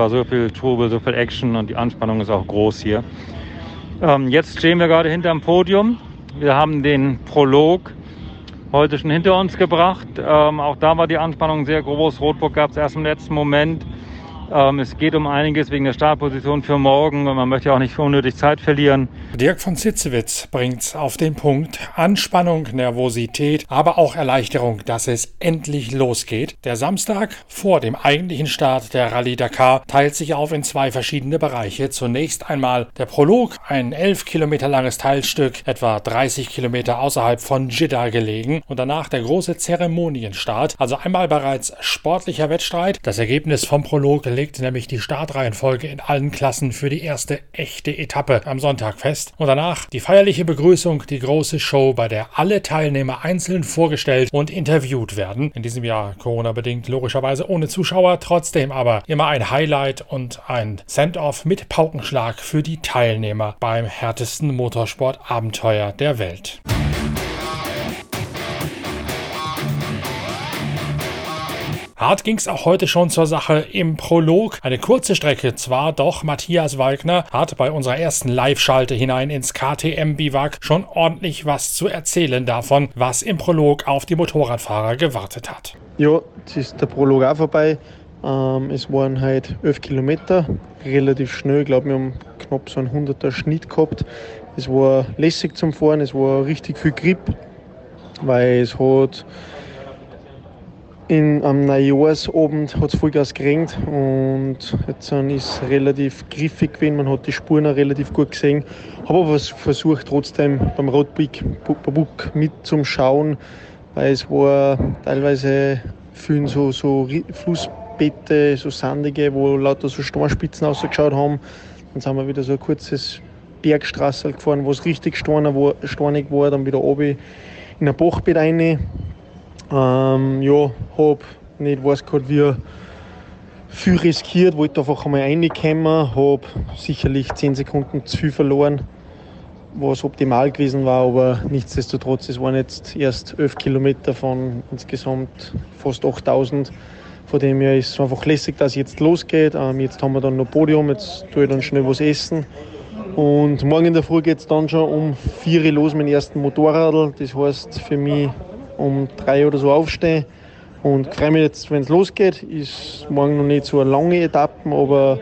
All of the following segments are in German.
War so viel Trubel, so viel Action und die Anspannung ist auch groß hier. Ähm, jetzt stehen wir gerade hinterm Podium. Wir haben den Prolog heute schon hinter uns gebracht. Ähm, auch da war die Anspannung sehr groß. Rotburg gab es erst im letzten Moment. Ähm, es geht um einiges wegen der Startposition für morgen und man möchte ja auch nicht unnötig Zeit verlieren. Dirk von Sitzewitz bringt auf den Punkt Anspannung, Nervosität, aber auch Erleichterung, dass es endlich losgeht. Der Samstag vor dem eigentlichen Start der Rallye Dakar teilt sich auf in zwei verschiedene Bereiche. Zunächst einmal der Prolog, ein elf Kilometer langes Teilstück, etwa 30 Kilometer außerhalb von Jeddah gelegen und danach der große Zeremonienstart, also einmal bereits sportlicher Wettstreit. Das Ergebnis vom Prolog legt nämlich die Startreihenfolge in allen Klassen für die erste echte Etappe am Sonntag fest. Und danach die feierliche Begrüßung, die große Show, bei der alle Teilnehmer einzeln vorgestellt und interviewt werden. In diesem Jahr Corona-bedingt logischerweise ohne Zuschauer, trotzdem aber immer ein Highlight und ein Send-off mit Paukenschlag für die Teilnehmer beim härtesten Motorsport-Abenteuer der Welt. Hart ging es auch heute schon zur Sache im Prolog. Eine kurze Strecke zwar, doch Matthias Wagner hat bei unserer ersten Live-Schalte hinein ins KTM-Biwak schon ordentlich was zu erzählen davon, was im Prolog auf die Motorradfahrer gewartet hat. Ja, jetzt ist der Prolog auch vorbei. Ähm, es waren halt 11 Kilometer, relativ schnell. Ich glaube, wir haben knapp so einen 100er Schnitt gehabt. Es war lässig zum Fahren, es war richtig viel Grip, weil es hat in, am Neujahrsabend hat es Vollgas geregnet und jetzt ist es relativ griffig gewesen. Man hat die Spuren auch relativ gut gesehen. Habe aber versucht trotzdem beim Rotblick mitzuschauen, weil es war teilweise vielen so, so Flussbette, so sandige, wo lauter so Steinspitzen ausgeschaut haben. Dann sind wir wieder so ein kurzes Bergstraße gefahren, wo es richtig steinig war, dann wieder oben in ein Bachbett rein ähm, ja, habe nicht weiß gehabt, wie viel riskiert, wollte einfach einmal reinkommen, habe sicherlich 10 Sekunden zu viel verloren, was optimal gewesen war, aber nichtsdestotrotz, es waren jetzt erst 11 Kilometer von insgesamt fast 8000. Von dem her ist es einfach lässig, dass es jetzt losgeht. Ähm, jetzt haben wir dann noch Podium, jetzt tue ich dann schnell was essen. Und morgen in der Früh geht es dann schon um 4 Uhr los mit dem ersten Motorradl. Das heißt für mich um drei oder so aufstehen. Und freue mich jetzt, wenn es losgeht. Ist morgen noch nicht so eine lange Etappe, aber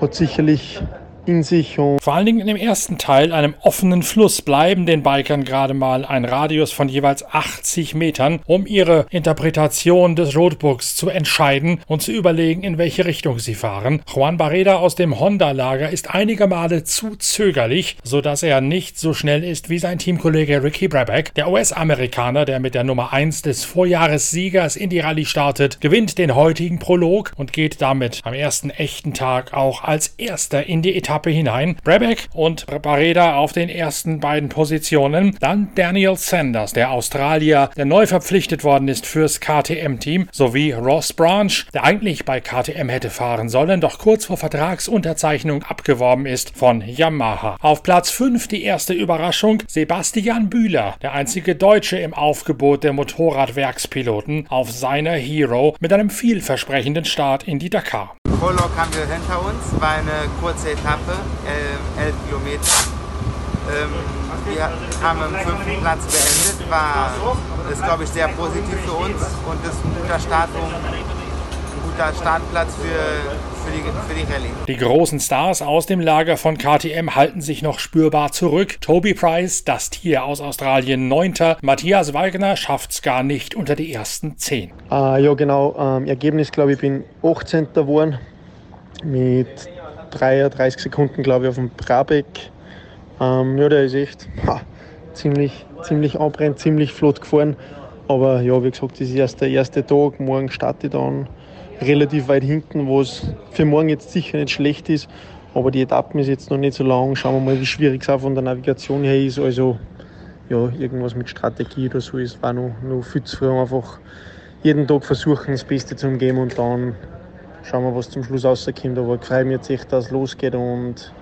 hat sicherlich in sich. Vor allen Dingen im ersten Teil, einem offenen Fluss, bleiben den Bikern gerade mal ein Radius von jeweils 80 Metern, um ihre Interpretation des Roadbooks zu entscheiden und zu überlegen, in welche Richtung sie fahren. Juan Barreda aus dem Honda-Lager ist einige Male zu zögerlich, sodass er nicht so schnell ist wie sein Teamkollege Ricky Brabeck. Der US-Amerikaner, der mit der Nummer 1 des Vorjahressiegers in die Rallye startet, gewinnt den heutigen Prolog und geht damit am ersten echten Tag auch als erster in die Etappe Etappe hinein. Brebeck und Barreda auf den ersten beiden Positionen. Dann Daniel Sanders, der Australier, der neu verpflichtet worden ist fürs KTM-Team, sowie Ross Branch, der eigentlich bei KTM hätte fahren sollen, doch kurz vor Vertragsunterzeichnung abgeworben ist von Yamaha. Auf Platz 5 die erste Überraschung, Sebastian Bühler, der einzige Deutsche im Aufgebot der Motorradwerkspiloten auf seiner Hero mit einem vielversprechenden Start in die Dakar. Prolog haben wir hinter uns, war eine kurze Etappe, 11 Kilometer. Ähm, wir haben am fünften Platz beendet, war, ist glaube ich sehr positiv für uns und ist ein guter Start, um, guter Startplatz für, für, die, für die Rallye. Die großen Stars aus dem Lager von KTM halten sich noch spürbar zurück. Toby Price, das Tier aus Australien, neunter. Matthias Wagner schafft es gar nicht unter die ersten zehn. Uh, ja, genau. Ähm, Ergebnis, glaube ich, bin 18. geworden mit 33 Sekunden, glaube ich, auf dem Brabeck. Ähm, ja, der ist echt ha, ziemlich, ziemlich anbrennt, ziemlich flott gefahren. Aber ja, wie gesagt, das ist erst der erste Tag. Morgen starte ich dann relativ weit hinten, was für morgen jetzt sicher nicht schlecht ist. Aber die Etappen ist jetzt noch nicht so lang. Schauen wir mal, wie schwierig es auch von der Navigation her ist. Also ja, irgendwas mit Strategie oder so ist, war noch, noch viel zu früh. Einfach jeden Tag versuchen, das Beste zu geben und dann schauen wir, was zum Schluss rauskommt. Aber ich freue mich jetzt echt, dass es losgeht und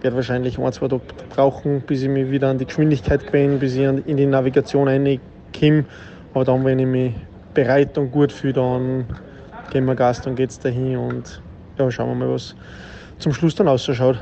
werde wahrscheinlich ein, zwei Tage brauchen, bis ich mich wieder an die Geschwindigkeit gewöhne, bis ich in die Navigation reinkomme. Aber dann, wenn ich mich bereit und gut fühle, dann geben wir Gas, dann es dahin und ja, schauen wir mal, was zum Schluss dann ausschaut.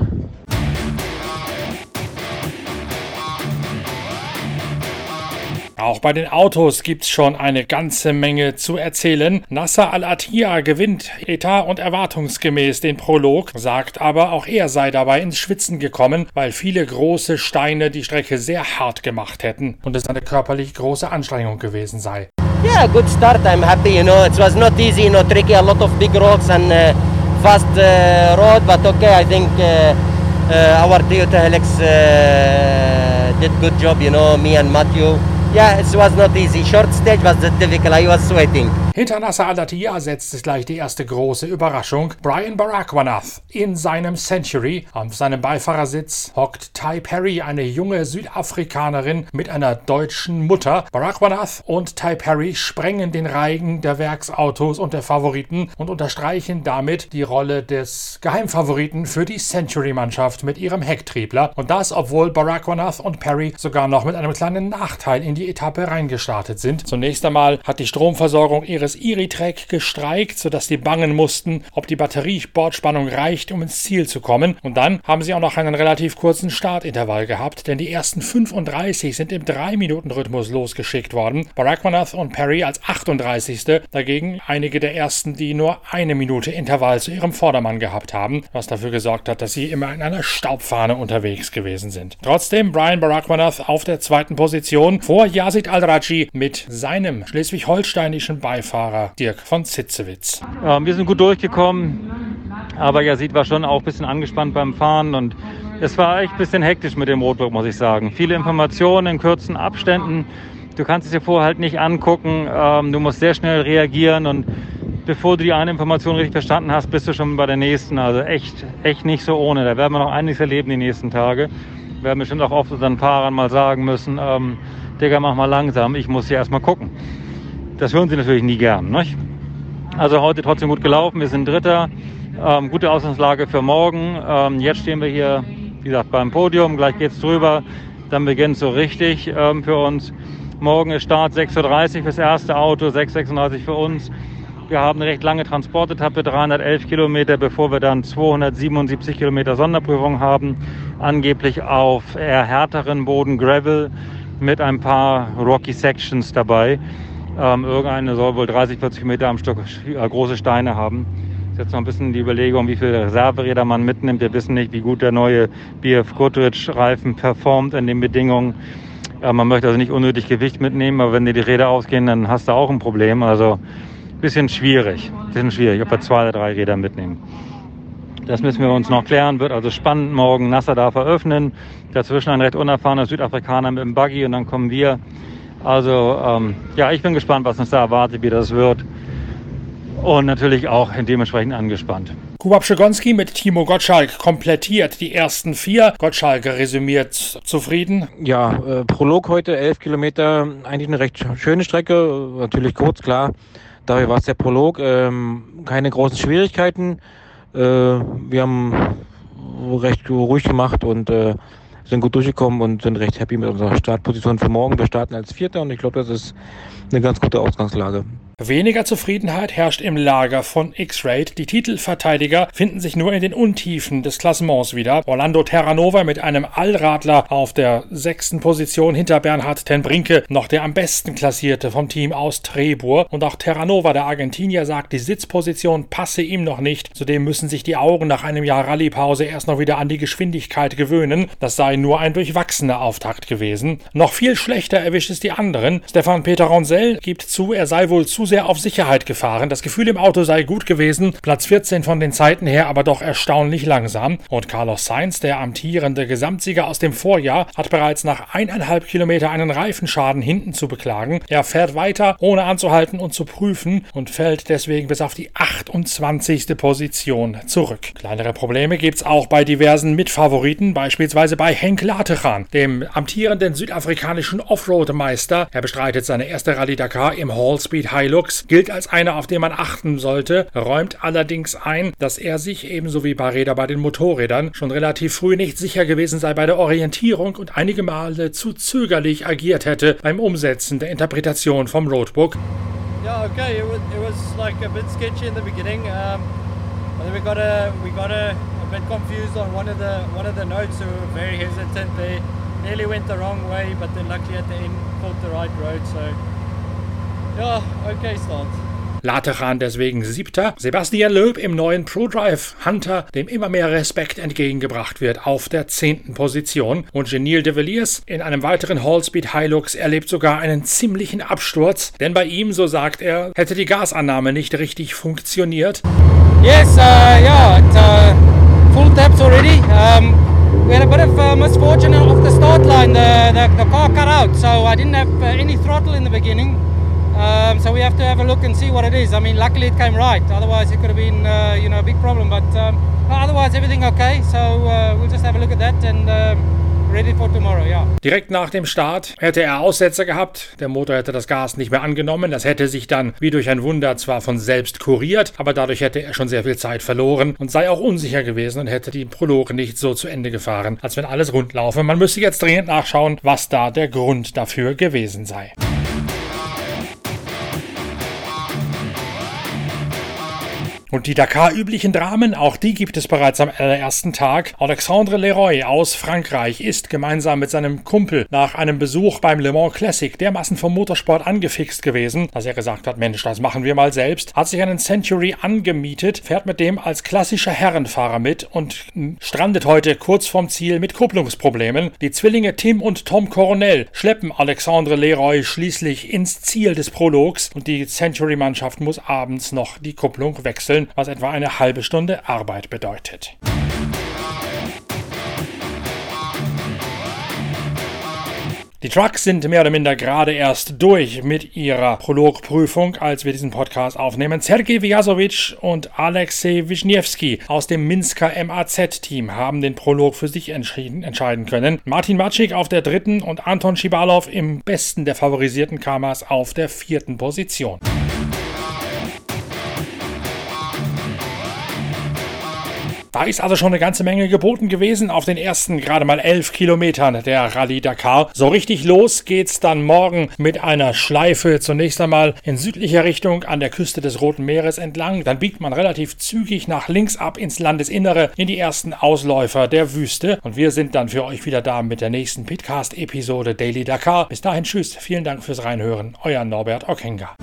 Auch bei den Autos gibt's schon eine ganze Menge zu erzählen. Nasser Al-Attiyah gewinnt etat- und erwartungsgemäß den Prolog, sagt aber, auch er sei dabei ins Schwitzen gekommen, weil viele große Steine die Strecke sehr hart gemacht hätten und es eine körperlich große Anstrengung gewesen sei. Yeah, good start. I'm happy. You know, it was not easy, not tricky. A lot of big rocks and uh, fast uh, road, but okay. I think uh, uh, our Toyota Helix uh, did good job. You know, me and Matthew. Yeah, it was not easy. Short stage was difficult. I was sweating. Hinter Nasser Al-Attiyah setzt sich gleich die erste große Überraschung. Brian Barakwanath in seinem Century. Auf seinem Beifahrersitz hockt Ty Perry, eine junge Südafrikanerin mit einer deutschen Mutter. Barakwanath und Ty Perry sprengen den Reigen der Werksautos und der Favoriten und unterstreichen damit die Rolle des Geheimfavoriten für die Century-Mannschaft mit ihrem Hecktriebler. Und das, obwohl Barakwanath und Perry sogar noch mit einem kleinen Nachteil in die Etappe reingestartet sind. Zunächst einmal hat die Stromversorgung ihres Iritrek gestreikt, sodass sie bangen mussten, ob die Batteriebordspannung reicht, um ins Ziel zu kommen. Und dann haben sie auch noch einen relativ kurzen Startintervall gehabt, denn die ersten 35 sind im 3-Minuten-Rhythmus losgeschickt worden. Barakwanath und Perry als 38. Dagegen einige der ersten, die nur eine Minute Intervall zu ihrem Vordermann gehabt haben, was dafür gesorgt hat, dass sie immer in einer Staubfahne unterwegs gewesen sind. Trotzdem Brian Barakwanath auf der zweiten Position vor Yazid Al-Raji mit seinem schleswig-holsteinischen Beifahrer Dirk von Zitzewitz. Ähm, wir sind gut durchgekommen, aber Yazid war schon auch ein bisschen angespannt beim Fahren und es war echt ein bisschen hektisch mit dem Rotbook, muss ich sagen. Viele Informationen in kurzen Abständen. Du kannst es dir vorher halt nicht angucken. Ähm, du musst sehr schnell reagieren und bevor du die eine Information richtig verstanden hast, bist du schon bei der nächsten. Also echt, echt nicht so ohne. Da werden wir noch einiges erleben die nächsten Tage. Wir werden bestimmt auch oft unseren Fahrern mal sagen müssen, ähm, Digga, mach mal langsam, ich muss hier erstmal gucken. Das hören sie natürlich nie gern. Nicht? Also heute trotzdem gut gelaufen, wir sind Dritter. Ähm, gute Ausgangslage für morgen. Ähm, jetzt stehen wir hier, wie gesagt, beim Podium. Gleich geht's drüber. Dann beginnt so richtig ähm, für uns. Morgen ist Start 6.30 Uhr fürs erste Auto, 6.36 Uhr für uns. Wir haben eine recht lange Transportetappe, 311 Kilometer, bevor wir dann 277 Kilometer Sonderprüfung haben. Angeblich auf eher härteren Boden, Gravel, mit ein paar Rocky Sections dabei. Ähm, irgendeine soll wohl 30, 40 Meter am Stück äh, große Steine haben. Ist jetzt noch ein bisschen die Überlegung, wie viele Reserveräder man mitnimmt. Wir wissen nicht, wie gut der neue BF Goodrich Reifen performt in den Bedingungen. Äh, man möchte also nicht unnötig Gewicht mitnehmen, aber wenn dir die Räder ausgehen, dann hast du auch ein Problem. Also bisschen schwierig, bisschen schwierig, ob wir zwei oder drei Räder mitnehmen. Das müssen wir uns noch klären. Wird also spannend morgen. Nasser darf eröffnen. Dazwischen ein recht unerfahrener Südafrikaner mit dem Buggy und dann kommen wir. Also ähm, ja, ich bin gespannt, was uns da erwartet, wie das wird. Und natürlich auch dementsprechend angespannt. Kubab Schigonski mit Timo Gottschalk komplettiert die ersten vier. Gottschalk resümiert zufrieden. Ja, äh, Prolog heute, 11 Kilometer, eigentlich eine recht schöne Strecke, natürlich kurz, klar. Dabei war es der Prolog, ähm, keine großen Schwierigkeiten. Äh, wir haben recht ruhig gemacht und äh, sind gut durchgekommen und sind recht happy mit unserer Startposition für morgen. Wir starten als Vierter und ich glaube, das ist eine ganz gute Ausgangslage. Weniger Zufriedenheit herrscht im Lager von X-Raid. Die Titelverteidiger finden sich nur in den Untiefen des Klassements wieder. Orlando Terranova mit einem Allradler auf der sechsten Position hinter Bernhard Tenbrinke, noch der am besten klassierte vom Team aus Trebur. Und auch Terranova, der Argentinier, sagt, die Sitzposition passe ihm noch nicht. Zudem müssen sich die Augen nach einem Jahr Rallyepause erst noch wieder an die Geschwindigkeit gewöhnen. Das sei nur ein durchwachsener Auftakt gewesen. Noch viel schlechter erwischt es die anderen. Stefan Peter Ronsell gibt zu, er sei wohl zu sehr auf Sicherheit gefahren. Das Gefühl im Auto sei gut gewesen. Platz 14 von den Zeiten her, aber doch erstaunlich langsam. Und Carlos Sainz, der amtierende Gesamtsieger aus dem Vorjahr, hat bereits nach eineinhalb Kilometer einen Reifenschaden hinten zu beklagen. Er fährt weiter, ohne anzuhalten und zu prüfen und fällt deswegen bis auf die 28. Position zurück. Kleinere Probleme gibt's auch bei diversen Mitfavoriten, beispielsweise bei Henk Latechan, dem amtierenden südafrikanischen Offroad-Meister. Er bestreitet seine erste Rallye Dakar im Hallspeed High Lux gilt als einer, auf den man achten sollte, räumt allerdings ein, dass er sich ebenso wie Räder bei den Motorrädern schon relativ früh nicht sicher gewesen sei bei der Orientierung und einige Male zu zögerlich agiert hätte beim Umsetzen der Interpretation vom Roadbook. Yeah, okay. It was, it was like a bit sketchy in the beginning. Um, but then we got a we got a, a bit confused on one of the one of the notes. So we were very hesitant. They nearly went the wrong way, but then luckily at the end caught the right road. So yeah, okay start. Lateran deswegen siebter. Sebastian Löb im neuen ProDrive Hunter, dem immer mehr Respekt entgegengebracht wird, auf der zehnten Position. Und Genil de Villiers in einem weiteren Hallspeed Hilux erlebt sogar einen ziemlichen Absturz, denn bei ihm, so sagt er, hätte die Gasannahme nicht richtig funktioniert. Yes, uh, yeah, it, uh, full taps already. Um, we had a bit of uh, misfortune off the start line. The, the, the car cut out, so I didn't have uh, any throttle in the beginning. Um, so we have to have a look and see what it is. I mean, luckily it came right. Otherwise, it could have been, uh, you know, a big problem. But um, otherwise, everything okay. So uh, we'll just have a look at that and um, ready for tomorrow. Yeah. Direkt nach dem Start hätte er Aussetzer gehabt. Der Motor hätte das Gas nicht mehr angenommen. Das hätte sich dann wie durch ein Wunder zwar von selbst kuriert, aber dadurch hätte er schon sehr viel Zeit verloren und sei auch unsicher gewesen und hätte die Prologe nicht so zu Ende gefahren, als wenn alles rund laufe. Man müsste jetzt dringend nachschauen, was da der Grund dafür gewesen sei. Und die Dakar-üblichen Dramen, auch die gibt es bereits am allerersten Tag. Alexandre Leroy aus Frankreich ist gemeinsam mit seinem Kumpel nach einem Besuch beim Le Mans Classic dermaßen vom Motorsport angefixt gewesen, dass er gesagt hat, Mensch, das machen wir mal selbst, hat sich einen Century angemietet, fährt mit dem als klassischer Herrenfahrer mit und strandet heute kurz vorm Ziel mit Kupplungsproblemen. Die Zwillinge Tim und Tom Coronel schleppen Alexandre Leroy schließlich ins Ziel des Prologs und die Century-Mannschaft muss abends noch die Kupplung wechseln was etwa eine halbe Stunde Arbeit bedeutet. Die Trucks sind mehr oder minder gerade erst durch mit ihrer Prologprüfung, als wir diesen Podcast aufnehmen. Sergej Vyasovic und Alexei Wisniewski aus dem Minsker MAZ-Team haben den Prolog für sich entscheiden können. Martin Matschik auf der dritten und Anton Schibalov im besten der favorisierten Kamas auf der vierten Position. Da ist also schon eine ganze Menge geboten gewesen auf den ersten gerade mal elf Kilometern der Rallye Dakar. So richtig los geht's dann morgen mit einer Schleife zunächst einmal in südlicher Richtung an der Küste des Roten Meeres entlang. Dann biegt man relativ zügig nach links ab ins Landesinnere in die ersten Ausläufer der Wüste. Und wir sind dann für euch wieder da mit der nächsten Pitcast-Episode Daily Dakar. Bis dahin, tschüss. Vielen Dank fürs Reinhören. Euer Norbert Okenga.